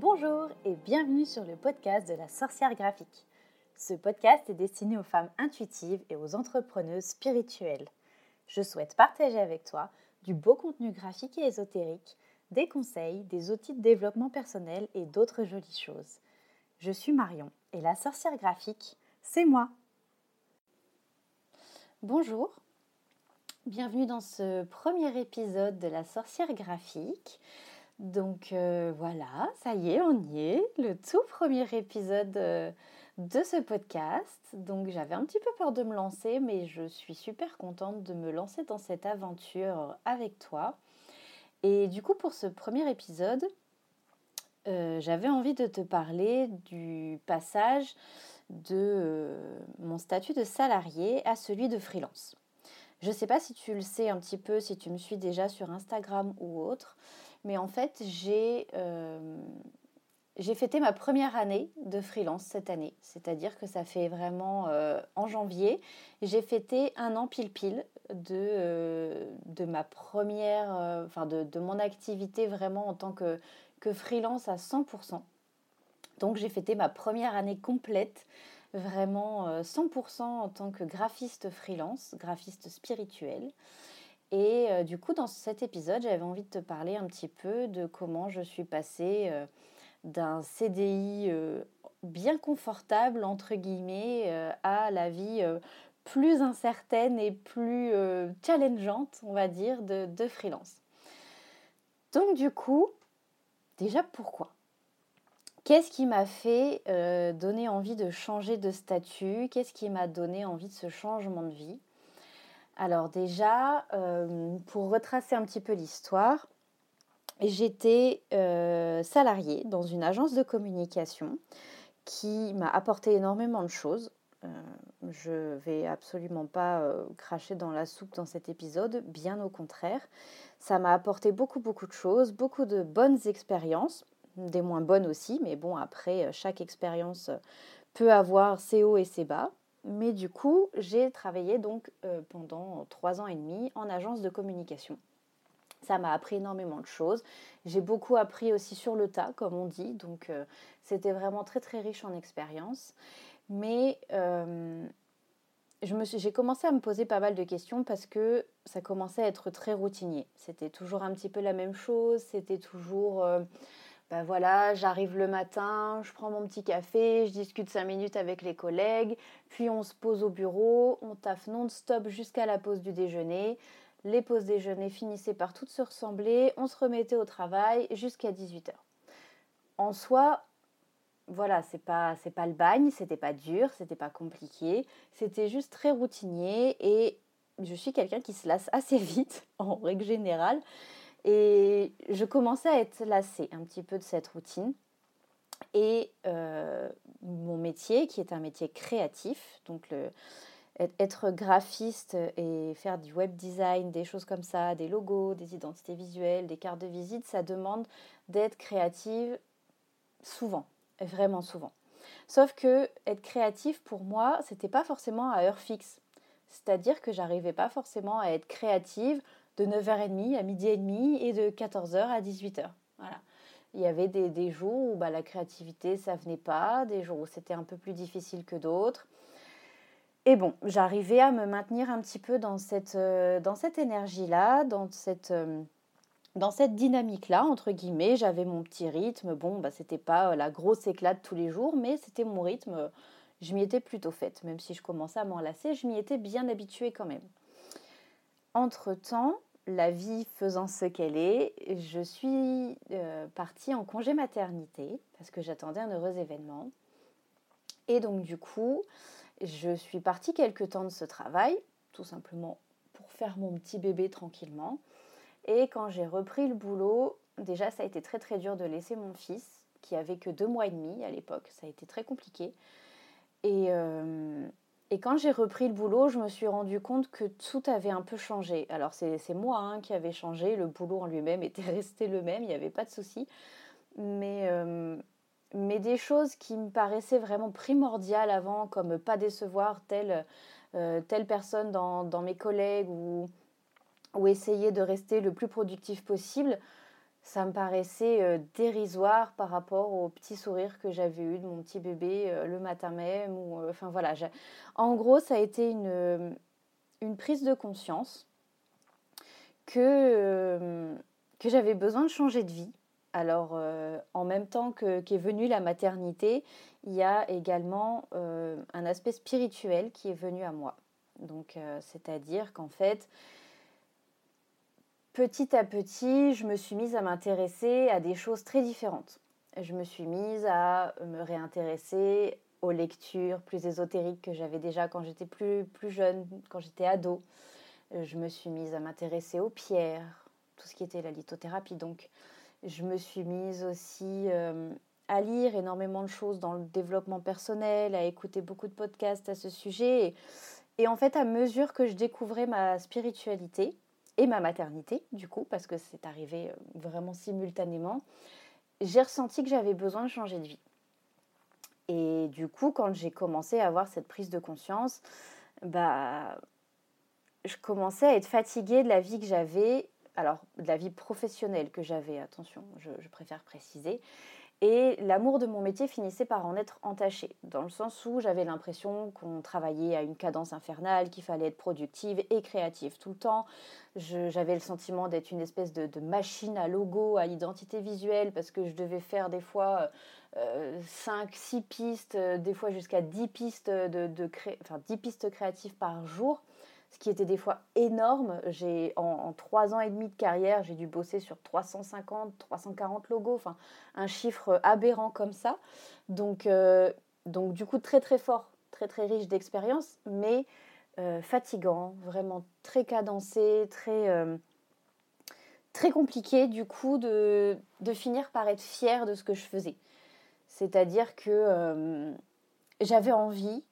Bonjour et bienvenue sur le podcast de la sorcière graphique. Ce podcast est destiné aux femmes intuitives et aux entrepreneuses spirituelles. Je souhaite partager avec toi du beau contenu graphique et ésotérique, des conseils, des outils de développement personnel et d'autres jolies choses. Je suis Marion et la sorcière graphique, c'est moi. Bonjour, bienvenue dans ce premier épisode de la sorcière graphique. Donc euh, voilà, ça y est, on y est, le tout premier épisode euh, de ce podcast. Donc j'avais un petit peu peur de me lancer, mais je suis super contente de me lancer dans cette aventure avec toi. Et du coup, pour ce premier épisode, euh, j'avais envie de te parler du passage de mon statut de salarié à celui de freelance. Je ne sais pas si tu le sais un petit peu, si tu me suis déjà sur Instagram ou autre. Mais en fait, euh, j'ai fêté ma première année de freelance cette année. C'est-à-dire que ça fait vraiment euh, en janvier, j'ai fêté un an pile-pile de, euh, de ma première, enfin de, de, mon activité vraiment en tant que, que freelance à 100%. Donc j'ai fêté ma première année complète, vraiment 100% en tant que graphiste freelance, graphiste spirituel. Et euh, du coup, dans cet épisode, j'avais envie de te parler un petit peu de comment je suis passée euh, d'un CDI euh, bien confortable, entre guillemets, à la vie plus incertaine et plus challengeante, on va dire, de, de freelance. Donc du coup, déjà pourquoi? Qu'est-ce qui m'a fait donner envie de changer de statut? Qu'est-ce qui m'a donné envie de ce changement de vie? Alors déjà, euh, pour retracer un petit peu l'histoire, j'étais euh, salariée dans une agence de communication qui m'a apporté énormément de choses. Euh, je vais absolument pas cracher dans la soupe dans cet épisode, bien au contraire. Ça m'a apporté beaucoup beaucoup de choses, beaucoup de bonnes expériences, des moins bonnes aussi, mais bon après chaque expérience peut avoir ses hauts et ses bas. Mais du coup, j'ai travaillé donc euh, pendant trois ans et demi en agence de communication. Ça m'a appris énormément de choses. J'ai beaucoup appris aussi sur le tas, comme on dit. Donc, euh, c'était vraiment très, très riche en expérience. Mais euh, j'ai commencé à me poser pas mal de questions parce que ça commençait à être très routinier. C'était toujours un petit peu la même chose. C'était toujours ben voilà, j'arrive le matin, je prends mon petit café, je discute cinq minutes avec les collègues, puis on se pose au bureau, on taffe non-stop jusqu'à la pause du déjeuner. Les pauses déjeuner finissaient par toutes se ressembler, on se remettait au travail jusqu'à 18h. En soi, voilà, c'est pas c'est pas le bagne, c'était pas dur, c'était pas compliqué, c'était juste très routinier et je suis quelqu'un qui se lasse assez vite en règle générale. Et je commençais à être lassée un petit peu de cette routine. Et euh, mon métier, qui est un métier créatif, donc être graphiste et faire du web design, des choses comme ça, des logos, des identités visuelles, des cartes de visite, ça demande d'être créative souvent, vraiment souvent. Sauf que être créatif pour moi, c'était pas forcément à heure fixe. C'est-à-dire que j'arrivais pas forcément à être créative de 9h30 à midi et demi et de 14h à 18h. Voilà. Il y avait des, jours où bah, la créativité, ça venait pas, des jours où c'était un peu plus difficile que d'autres. Et bon, j'arrivais à me maintenir un petit peu dans cette, euh, cette énergie-là, dans cette, euh, cette dynamique-là, entre guillemets. J'avais mon petit rythme. Bon, bah, c'était pas euh, la grosse éclate tous les jours, mais c'était mon rythme. Je m'y étais plutôt faite. Même si je commençais à m'enlacer, je m'y étais bien habituée quand même. Entre-temps, la vie faisant ce qu'elle est, je suis euh, partie en congé maternité parce que j'attendais un heureux événement. Et donc du coup, je suis partie quelque temps de ce travail, tout simplement pour faire mon petit bébé tranquillement. Et quand j'ai repris le boulot, déjà ça a été très très dur de laisser mon fils, qui avait que deux mois et demi à l'époque, ça a été très compliqué. Et, euh, et quand j'ai repris le boulot, je me suis rendu compte que tout avait un peu changé. Alors c'est moi hein, qui avait changé, le boulot en lui-même était resté le même, il n'y avait pas de souci. Mais, euh, mais des choses qui me paraissaient vraiment primordiales avant, comme pas décevoir telle, euh, telle personne dans, mes collègues ou essayer de rester le plus productif possible, ça me paraissait euh, dérisoire par rapport au petit sourire que j'avais eu de mon petit bébé euh, le matin même. Ou, euh, enfin voilà, en gros, ça a été une, une prise de conscience que, que j'avais besoin de changer de vie. Alors, en même temps que, qu'est venue la maternité, il y a également un aspect spirituel qui est venu à moi. Donc, c'est-à-dire qu'en fait, petit à petit, je me suis mise à m'intéresser à des choses très différentes. Je me suis mise à me réintéresser aux lectures plus ésotériques que j'avais déjà quand j'étais plus, jeune, quand j'étais ado. Je me suis mise à m'intéresser aux pierres, tout ce qui était la lithothérapie. Donc, je me suis mise aussi euh, à lire énormément de choses dans le développement personnel, à écouter beaucoup de podcasts à ce sujet. et en fait, à mesure que je découvrais ma spiritualité, et ma maternité, du coup, parce que c'est arrivé euh, vraiment simultanément, j'ai ressenti que j'avais besoin de changer de vie. Et du coup, quand j'ai commencé à avoir cette prise de conscience, bah, je commençais à être fatiguée de la vie que j'avais, alors de la vie professionnelle que j'avais, attention, je, je préfère préciser, et l'amour de mon métier finissait par en être entaché, dans le sens où j'avais l'impression qu'on travaillait à une cadence infernale, qu'il fallait être productive et créative tout le temps. J'avais le sentiment d'être une espèce de, machine à logo, à identité visuelle, parce que je devais faire des fois 5, euh, 6 pistes, euh, des fois jusqu'à 10 pistes, de, de enfin, 10 pistes créatives par jour ce qui était des fois énorme. J'ai en, trois ans et demi de carrière, j'ai dû bosser sur 350, 340 logos, un chiffre aberrant comme ça. Donc, euh, donc du coup très très fort, très très riche d'expérience, mais euh, fatigant, vraiment très cadencé, très euh, très compliqué du coup de, de, finir par être fière de ce que je faisais. C'est-à-dire que j'avais envie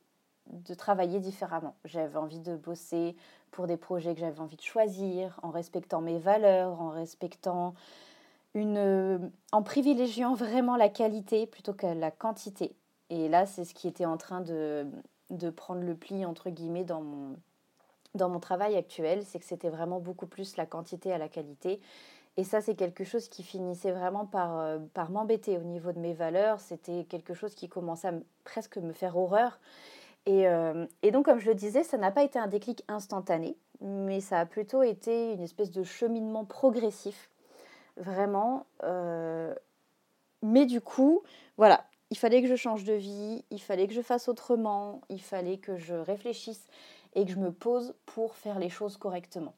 de travailler différemment. J'avais envie de bosser pour des projets que j'avais envie de choisir, en respectant mes valeurs, en respectant une, en privilégiant vraiment la qualité plutôt que la quantité. Et là, c'est ce qui était en train de, de prendre le pli entre guillemets dans mon, dans mon travail actuel, c'est que c'était vraiment beaucoup plus la quantité à la qualité. Et ça, c'est quelque chose qui finissait vraiment par, euh, par m'embêter au niveau de mes valeurs. C'était quelque chose qui commençait à presque me faire horreur. Euh, et, donc, comme je le disais, ça n'a pas été un déclic instantané, mais ça a plutôt été une espèce de cheminement progressif, vraiment. Euh, mais du coup, voilà, il fallait que je change de vie, il fallait que je fasse autrement, il fallait que je réfléchisse et que je me pose pour faire les choses correctement.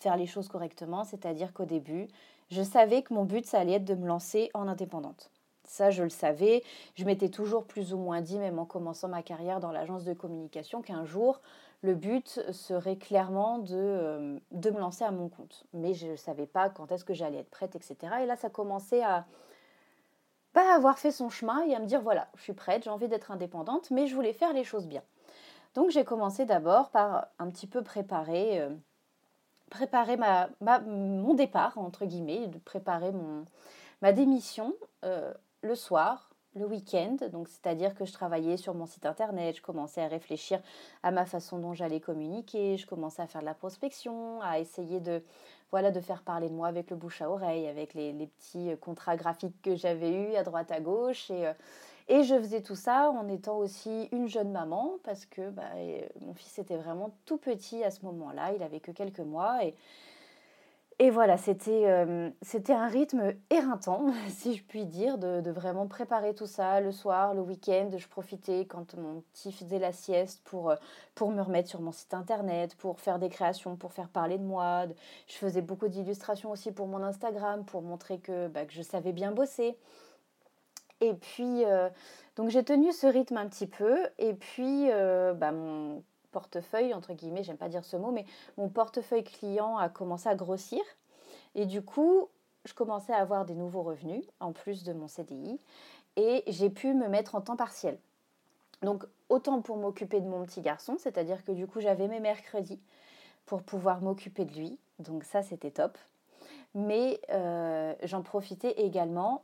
Faire les choses correctement, c'est-à-dire qu'au début, je savais que mon but, ça allait être de me lancer en indépendante. Ça, je le savais. Je m'étais toujours plus ou moins dit, même en commençant ma carrière dans l'agence de communication, qu'un jour, le but serait clairement de, euh, de me lancer à mon compte. Mais je ne savais pas quand est-ce que j'allais être prête, etc. Et là, ça commençait à pas avoir fait son chemin et à me dire, voilà, je suis prête, j'ai envie d'être indépendante, mais je voulais faire les choses bien. Donc j'ai commencé d'abord par un petit peu préparer, euh, préparer ma, mon départ, entre guillemets, préparer mon, ma démission. Euh, le soir, le week-end, donc c'est-à-dire que je travaillais sur mon site internet, je commençais à réfléchir à ma façon dont j'allais communiquer, je commençais à faire de la prospection, à essayer de voilà de faire parler de moi avec le bouche à oreille, avec les, petits contrats graphiques que j'avais eus à droite à gauche et, euh, et je faisais tout ça en étant aussi une jeune maman parce que bah, mon fils était vraiment tout petit à ce moment-là, il avait que quelques mois et et voilà, euh, c'était un rythme éreintant, si je puis dire, de, vraiment préparer tout ça le soir, le week-end. Je profitais quand mon petit faisait la sieste pour, euh, pour me remettre sur mon site internet, pour faire des créations, pour faire parler de moi. Je faisais beaucoup d'illustrations aussi pour mon Instagram, pour montrer que, bah, que je savais bien bosser. Et puis, euh, donc j'ai tenu ce rythme un petit peu. Et puis, bah, mon portefeuille, entre guillemets, j'aime pas dire ce mot, mais mon portefeuille client a commencé à grossir. Et du coup, je commençais à avoir des nouveaux revenus, en plus de mon CDI, et j'ai pu me mettre en temps partiel. Donc, autant pour m'occuper de mon petit garçon, c'est-à-dire que du coup, j'avais mes mercredis pour pouvoir m'occuper de lui. Donc ça, c'était top. Mais euh, j'en profitais également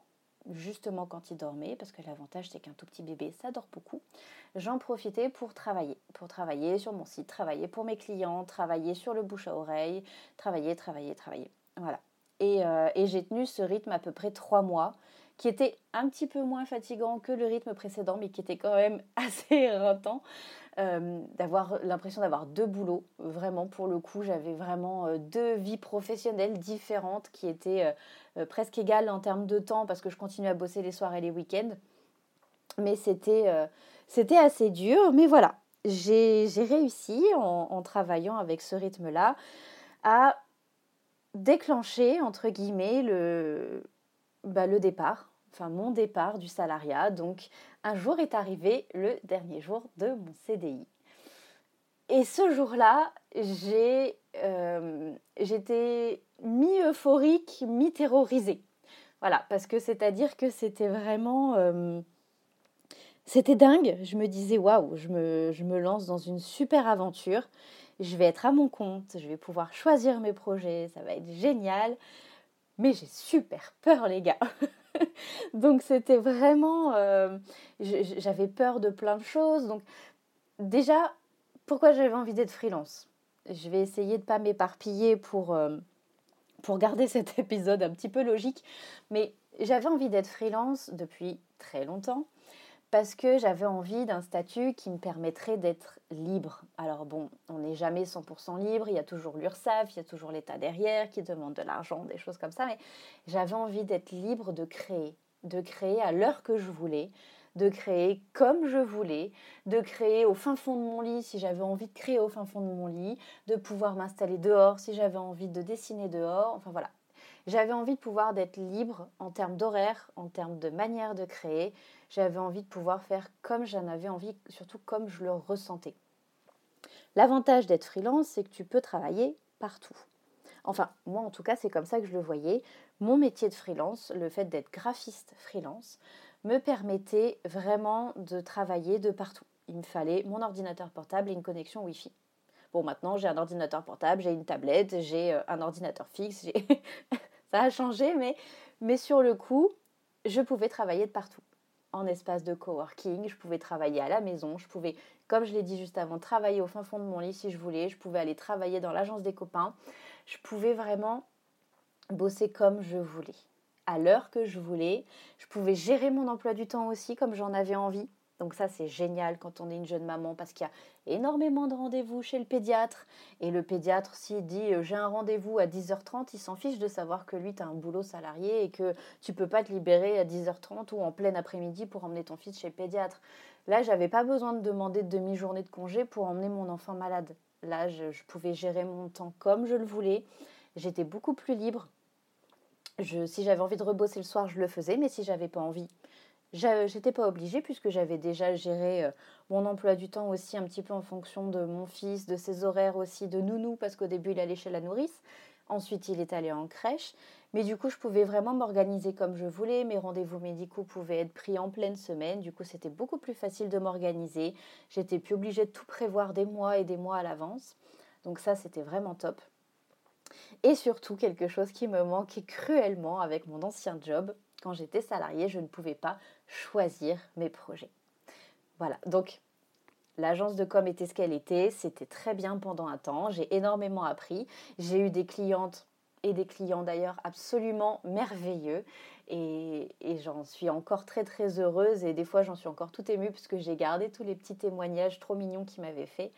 justement quand il dormait, parce que l'avantage c'est qu'un tout petit bébé, ça dort beaucoup, j'en profitais pour travailler, pour travailler sur mon site, travailler pour mes clients, travailler sur le bouche à oreille, travailler, travailler, travailler. Voilà. Et, et j'ai tenu ce rythme à peu près trois mois qui était un petit peu moins fatigant que le rythme précédent, mais qui était quand même assez éreintant. Euh, d'avoir l'impression d'avoir deux boulots. Vraiment, pour le coup, j'avais vraiment euh, deux vies professionnelles différentes qui étaient euh, presque égales en termes de temps parce que je continuais à bosser les soirs et les week-ends. Mais c'était assez dur. Mais voilà, j'ai réussi en, en, travaillant avec ce rythme-là à déclencher, entre guillemets, le, bah, le départ enfin mon départ du salariat. Donc un jour est arrivé le dernier jour de mon CDI. Et ce jour-là, j'ai, euh, j'étais mi-euphorique, mi-terrorisée. Voilà, parce que c'est-à-dire que c'était vraiment... Euh, c'était dingue. Je me disais, waouh, je me, je me lance dans une super aventure. Je vais être à mon compte, je vais pouvoir choisir mes projets, ça va être génial. Mais j'ai super peur, les gars. donc c'était vraiment... Euh, j'avais peur de plein de choses. Donc déjà, pourquoi j'avais envie d'être freelance? Je vais essayer de ne pas m'éparpiller pour, euh, pour garder cet épisode un petit peu logique. Mais j'avais envie d'être freelance depuis très longtemps parce que j'avais envie d'un statut qui me permettrait d'être libre. Alors bon, on n'est jamais 100% libre, il y a toujours l'URSSAF, il y a toujours l'État derrière qui demande de l'argent, des choses comme ça, mais j'avais envie d'être libre de créer, de créer à l'heure que je voulais, de créer comme je voulais, de créer au fin fond de mon lit si j'avais envie de créer au fin fond de mon lit, de pouvoir m'installer dehors si j'avais envie de dessiner dehors, enfin voilà. J'avais envie de pouvoir d'être libre en termes d'horaire, en termes de manière de créer, j'avais envie de pouvoir faire comme j'en avais envie, surtout comme je le ressentais. L'avantage d'être freelance, c'est que tu peux travailler partout. Enfin, moi en tout cas, c'est comme ça que je le voyais. Mon métier de freelance, le fait d'être graphiste freelance, me permettait vraiment de travailler de partout. Il me fallait mon ordinateur portable et une connexion Wi-Fi. Bon, maintenant j'ai un ordinateur portable, j'ai une tablette, j'ai euh, un ordinateur fixe, ça a changé, mais, sur le coup, je pouvais travailler de partout. En espace de coworking, je pouvais travailler à la maison, je pouvais, comme je l'ai dit juste avant, travailler au fin fond de mon lit si je voulais, je pouvais aller travailler dans l'agence des copains, je pouvais vraiment bosser comme je voulais, à l'heure que je voulais, je pouvais gérer mon emploi du temps aussi comme j'en avais envie. Donc ça, c'est génial quand on est une jeune maman parce qu'il y a énormément de rendez-vous chez le pédiatre. Et le pédiatre, s'il dit euh, j'ai un rendez-vous à 10h30, il s'en fiche de savoir que lui, tu as un boulot salarié et que tu peux pas te libérer à 10h30 ou en plein après-midi pour emmener ton fils chez le pédiatre. Là, j'avais pas besoin de demander de demi-journée de congé pour emmener mon enfant malade. Là, je, pouvais gérer mon temps comme je le voulais. J'étais beaucoup plus libre. Si j'avais envie de rebosser le soir, je le faisais, mais si j'avais pas envie, J'étais pas obligée puisque j'avais déjà géré euh, mon emploi du temps aussi un petit peu en fonction de mon fils, de ses horaires aussi, de nounou parce qu'au début il allait chez la nourrice, ensuite il est allé en crèche, mais du coup je pouvais vraiment m'organiser comme je voulais, mes rendez-vous médicaux pouvaient être pris en pleine semaine, du coup c'était beaucoup plus facile de m'organiser, j'étais plus obligée de tout prévoir des mois et des mois à l'avance, donc ça c'était vraiment top. Et surtout quelque chose qui me manquait cruellement avec mon ancien job, quand j'étais salariée, je ne pouvais pas choisir mes projets. Voilà, donc l'agence de com était ce qu'elle était, c'était très bien pendant un temps, j'ai énormément appris, j'ai eu des clientes et des clients d'ailleurs absolument merveilleux et, j'en suis encore très très heureuse et des fois j'en suis encore tout émue parce que j'ai gardé tous les petits témoignages trop mignons qu'ils m'avaient fait.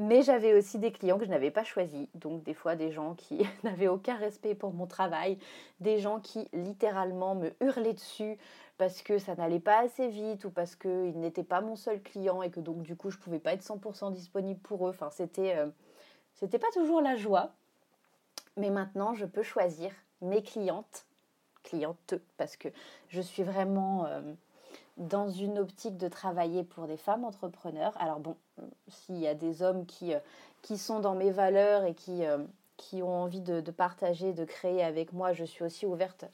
Mais j'avais aussi des clients que je n'avais pas choisis, donc des fois des gens qui n'avaient aucun respect pour mon travail, des gens qui littéralement me hurlaient dessus parce que ça n'allait pas assez vite ou parce qu'ils n'étaient pas mon seul client et que donc du coup je pouvais pas être 100% disponible pour eux. Enfin, c'était euh, c'était pas toujours la joie. Mais maintenant, je peux choisir mes clientes, clientes, parce que je suis vraiment euh, dans une optique de travailler pour des femmes entrepreneurs. Alors bon, s'il y a des hommes qui, euh, qui sont dans mes valeurs et qui, qui ont envie de, de, partager, de créer avec moi, je suis aussi ouverte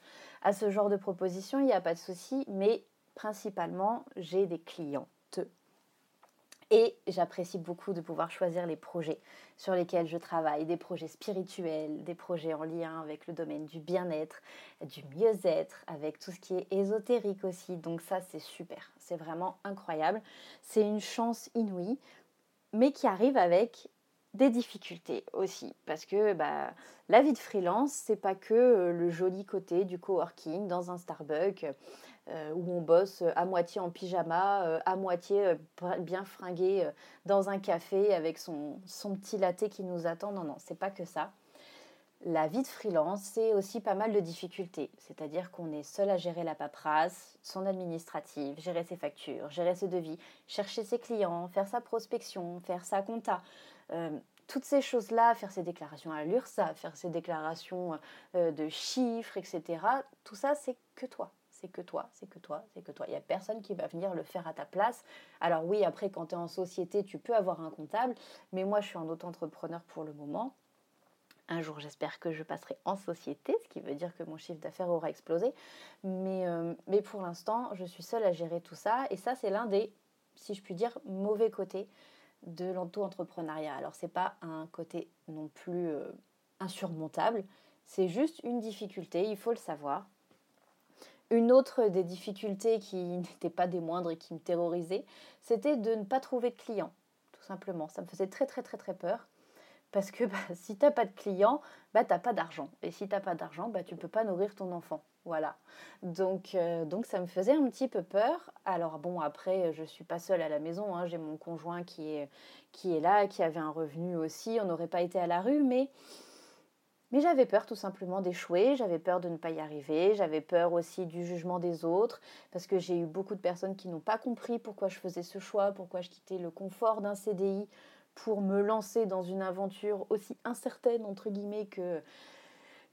à ce genre de proposition, il n'y a pas de souci, mais principalement, j'ai des clientes. Et j'apprécie beaucoup de pouvoir choisir les projets sur lesquels je travaille, des projets spirituels, des projets en lien avec le domaine du bien-être, du mieux-être, avec tout ce qui est ésotérique aussi. Donc ça, c'est super, c'est vraiment incroyable. C'est une chance inouïe, mais qui arrive avec des difficultés aussi parce que bah, la vie de freelance c'est pas que euh, le joli côté du coworking dans un Starbucks où on bosse à moitié en pyjama, euh, à moitié bien fringué dans un café avec son, son petit latte qui nous attend. Non, non, c'est pas que ça. La vie de freelance, c'est aussi pas mal de difficultés. C'est-à-dire qu'on est seul à gérer la paperasse, son administrative, gérer ses factures, gérer ses devis, chercher ses clients, faire sa prospection, faire sa compta. Euh, toutes ces choses-là, faire ses déclarations à l'URSSA, faire ses déclarations euh, de chiffres, etc. Tout ça, c'est que toi. C'est que toi, c'est que toi, c'est que toi. Il n'y a personne qui va venir le faire à ta place. Alors oui, après, quand tu es en société, tu peux avoir un comptable, mais moi, je suis un auto-entrepreneur pour le moment. Un jour, j'espère que je passerai en société, ce qui veut dire que mon chiffre d'affaires aura explosé. Mais, euh, pour l'instant, je suis seule à gérer tout ça. Et ça, c'est l'un des, si je puis dire, mauvais côtés de l'auto-entrepreneuriat. Alors c'est pas un côté non plus euh, insurmontable, c'est juste une difficulté, il faut le savoir. Une autre des difficultés qui n'était pas des moindres et qui me terrorisait, c'était de ne pas trouver de clients, tout simplement. Ça me faisait très très très très peur. Parce que bah, si tu n'as pas de clients, bah, tu n'as pas d'argent. Et si tu n'as pas d'argent, bah, tu peux pas nourrir ton enfant. Voilà. Donc, euh, ça me faisait un petit peu peur. Alors bon, après, je ne suis pas seule à la maison. Hein. J'ai mon conjoint qui est là, qui avait un revenu aussi. On n'aurait pas été à la rue, mais, mais j'avais peur tout simplement d'échouer. J'avais peur de ne pas y arriver. J'avais peur aussi du jugement des autres. Parce que j'ai eu beaucoup de personnes qui n'ont pas compris pourquoi je faisais ce choix, pourquoi je quittais le confort d'un CDI pour me lancer dans une aventure aussi incertaine, entre guillemets, que,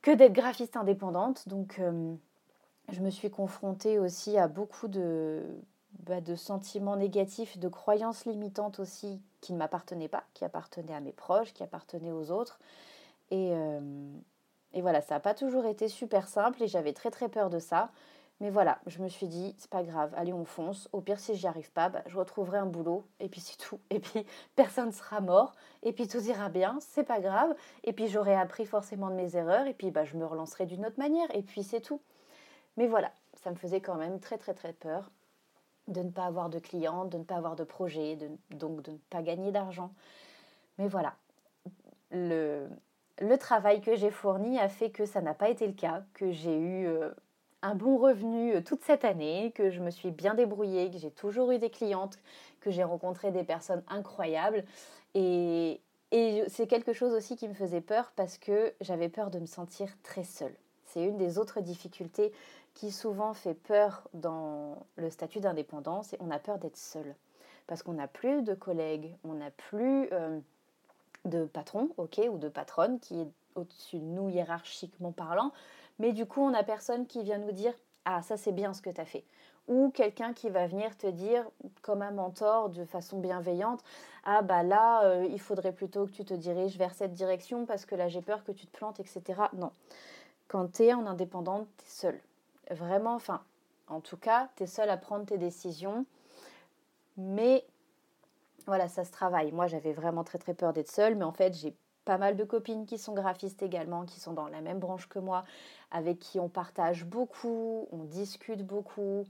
que d'être graphiste indépendante. Donc, euh, je me suis confrontée aussi à beaucoup de, bah, de sentiments négatifs, de croyances limitantes aussi qui ne m'appartenaient pas, qui appartenaient à mes proches, qui appartenaient aux autres. Et, euh, et voilà, ça n'a pas toujours été super simple et j'avais très très peur de ça. Mais voilà, je me suis dit, c'est pas grave, allez, on fonce. Au pire, si j'y arrive pas, bah, je retrouverai un boulot, et puis c'est tout. Et puis personne sera mort, et puis tout ira bien, c'est pas grave. Et puis j'aurai appris forcément de mes erreurs, et puis bah, je me relancerai d'une autre manière, et puis c'est tout. Mais voilà, ça me faisait quand même très très très peur de ne pas avoir de clients, de ne pas avoir de projet, donc de ne pas gagner d'argent. Mais voilà, le, le travail que j'ai fourni a fait que ça n'a pas été le cas, que j'ai eu euh, un bon revenu euh, toute cette année, que je me suis bien débrouillée, que j'ai toujours eu des clientes, que j'ai rencontré des personnes incroyables. Et, c'est quelque chose aussi qui me faisait peur parce que j'avais peur de me sentir très seule. C'est une des autres difficultés qui souvent fait peur dans le statut d'indépendance et on a peur d'être seul. Parce qu'on n'a plus de collègues, on n'a plus euh, de patron, ok, ou de patronne qui est au-dessus de nous hiérarchiquement parlant, mais du coup, on n'a personne qui vient nous dire Ah, ça c'est bien ce que tu as fait. Ou quelqu'un qui va venir te dire, comme un mentor, de façon bienveillante Ah, bah là, euh, il faudrait plutôt que tu te diriges vers cette direction parce que là, j'ai peur que tu te plantes, etc. Non. Quand tu es en indépendante, tu es seul. Vraiment, enfin, en tout cas, tu es seul à prendre tes décisions. Mais voilà, ça se travaille. Moi, j'avais vraiment très très peur d'être seule, mais en fait, j'ai pas mal de copines qui sont graphistes également, qui sont dans la même branche que moi, avec qui on partage beaucoup, on discute beaucoup,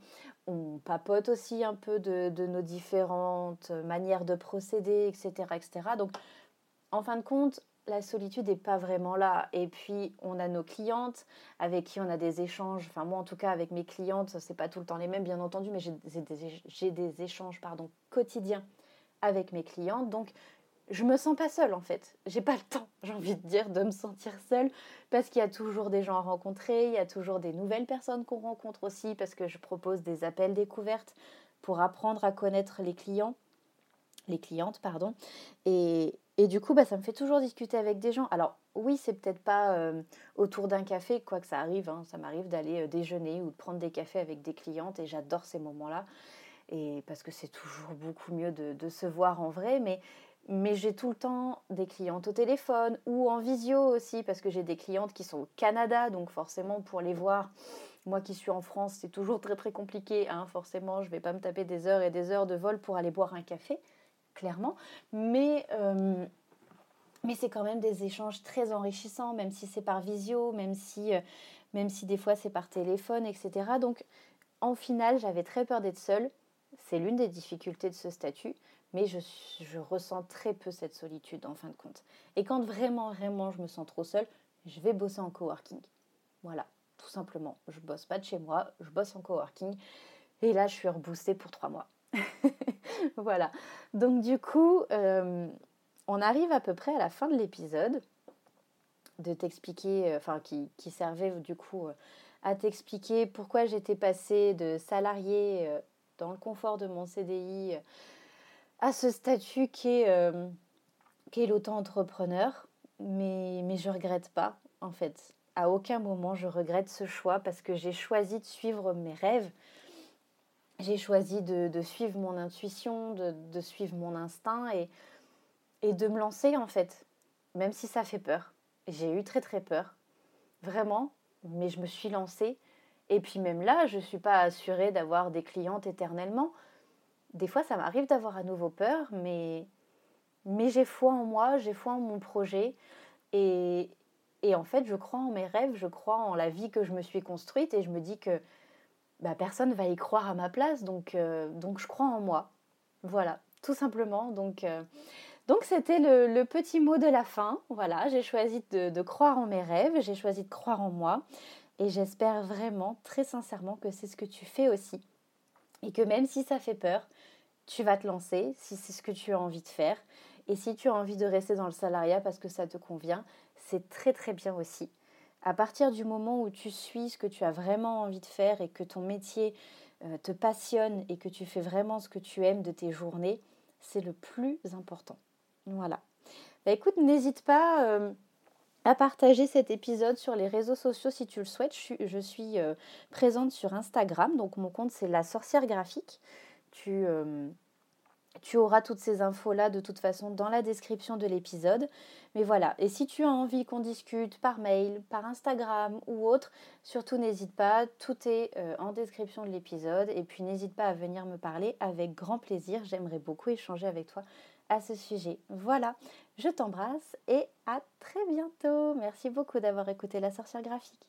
on papote aussi un peu de, nos différentes manières de procéder, etc., etc. Donc, en fin de compte, la solitude n'est pas vraiment là. Et puis, on a nos clientes avec qui on a des échanges. Enfin, moi, en tout cas, avec mes clientes, c'est pas tout le temps les mêmes, bien entendu, mais j'ai des, des, échanges pardon, quotidiens avec mes clientes. Donc, je me sens pas seule en fait. J'ai pas le temps, j'ai envie de dire, de me sentir seule parce qu'il y a toujours des gens à rencontrer, il y a toujours des nouvelles personnes qu'on rencontre aussi parce que je propose des appels découvertes pour apprendre à connaître les clients, les clientes, pardon. Et, et du coup, bah, ça me fait toujours discuter avec des gens. Alors oui, c'est peut-être pas euh, autour d'un café, quoi que ça arrive. Hein. Ça m'arrive d'aller euh, déjeuner ou de prendre des cafés avec des clientes et j'adore ces moments-là. Et parce que c'est toujours beaucoup mieux de, de se voir en vrai. Mais mais j'ai tout le temps des clientes au téléphone ou en visio aussi, parce que j'ai des clientes qui sont au Canada, donc forcément pour les voir, moi qui suis en France, c'est toujours très très compliqué. Hein, forcément, je ne vais pas me taper des heures et des heures de vol pour aller boire un café, clairement. Mais, euh, mais c'est quand même des échanges très enrichissants, même si c'est par visio, même si, euh, même si des fois c'est par téléphone, etc. Donc en final, j'avais très peur d'être seule. C'est l'une des difficultés de ce statut mais je, ressens très peu cette solitude en fin de compte. Et quand vraiment, vraiment je me sens trop seule, je vais bosser en coworking. Voilà, tout simplement. Je bosse pas de chez moi, je bosse en coworking. Et là, je suis reboostée pour trois mois. voilà. Donc du coup, euh, on arrive à peu près à la fin de l'épisode de t'expliquer, euh, enfin qui, qui, servait du coup euh, à t'expliquer pourquoi j'étais passée de salarié dans le confort de mon CDI à ce statut qui est, est l'auto-entrepreneur. Mais, mais je regrette pas, en fait. À aucun moment je regrette ce choix parce que j'ai choisi de suivre mes rêves. J'ai choisi de, de, suivre mon intuition, de, de, suivre mon instinct et, et de me lancer en fait, même si ça fait peur. J'ai eu très très peur, vraiment, mais je me suis lancée. Et puis même là, je ne suis pas assurée d'avoir des clientes éternellement. Des fois, ça m'arrive d'avoir à nouveau peur, mais, mais j'ai foi en moi, j'ai foi en mon projet. Et, et en fait, je crois en mes rêves, je crois en la vie que je me suis construite et je me dis que bah, personne va y croire à ma place, donc, euh, donc je crois en moi. Voilà, tout simplement. Donc, euh, donc c'était le, le, petit mot de la fin. Voilà, j'ai choisi de, de, croire en mes rêves, j'ai choisi de croire en moi et j'espère vraiment, très sincèrement, que c'est ce que tu fais aussi. Et que même si ça fait peur, tu vas te lancer, si c'est ce que tu as envie de faire. Et si tu as envie de rester dans le salariat parce que ça te convient, c'est très très bien aussi. À partir du moment où tu suis ce que tu as vraiment envie de faire et que ton métier euh, te passionne et que tu fais vraiment ce que tu aimes de tes journées, c'est le plus important. Voilà. Bah, écoute, n'hésite pas euh, à partager cet épisode sur les réseaux sociaux si tu le souhaites. Je suis, je suis euh, présente sur Instagram, donc mon compte c'est la sorcière graphique. Tu tu auras toutes ces infos-là de toute façon dans la description de l'épisode. Mais voilà, et si tu as envie qu'on discute par mail, par Instagram ou autre, surtout n'hésite pas, tout est euh, en description de l'épisode. Et puis n'hésite pas à venir me parler avec grand plaisir, j'aimerais beaucoup échanger avec toi à ce sujet. Voilà, je t'embrasse et à très bientôt. Merci beaucoup d'avoir écouté la sorcière graphique.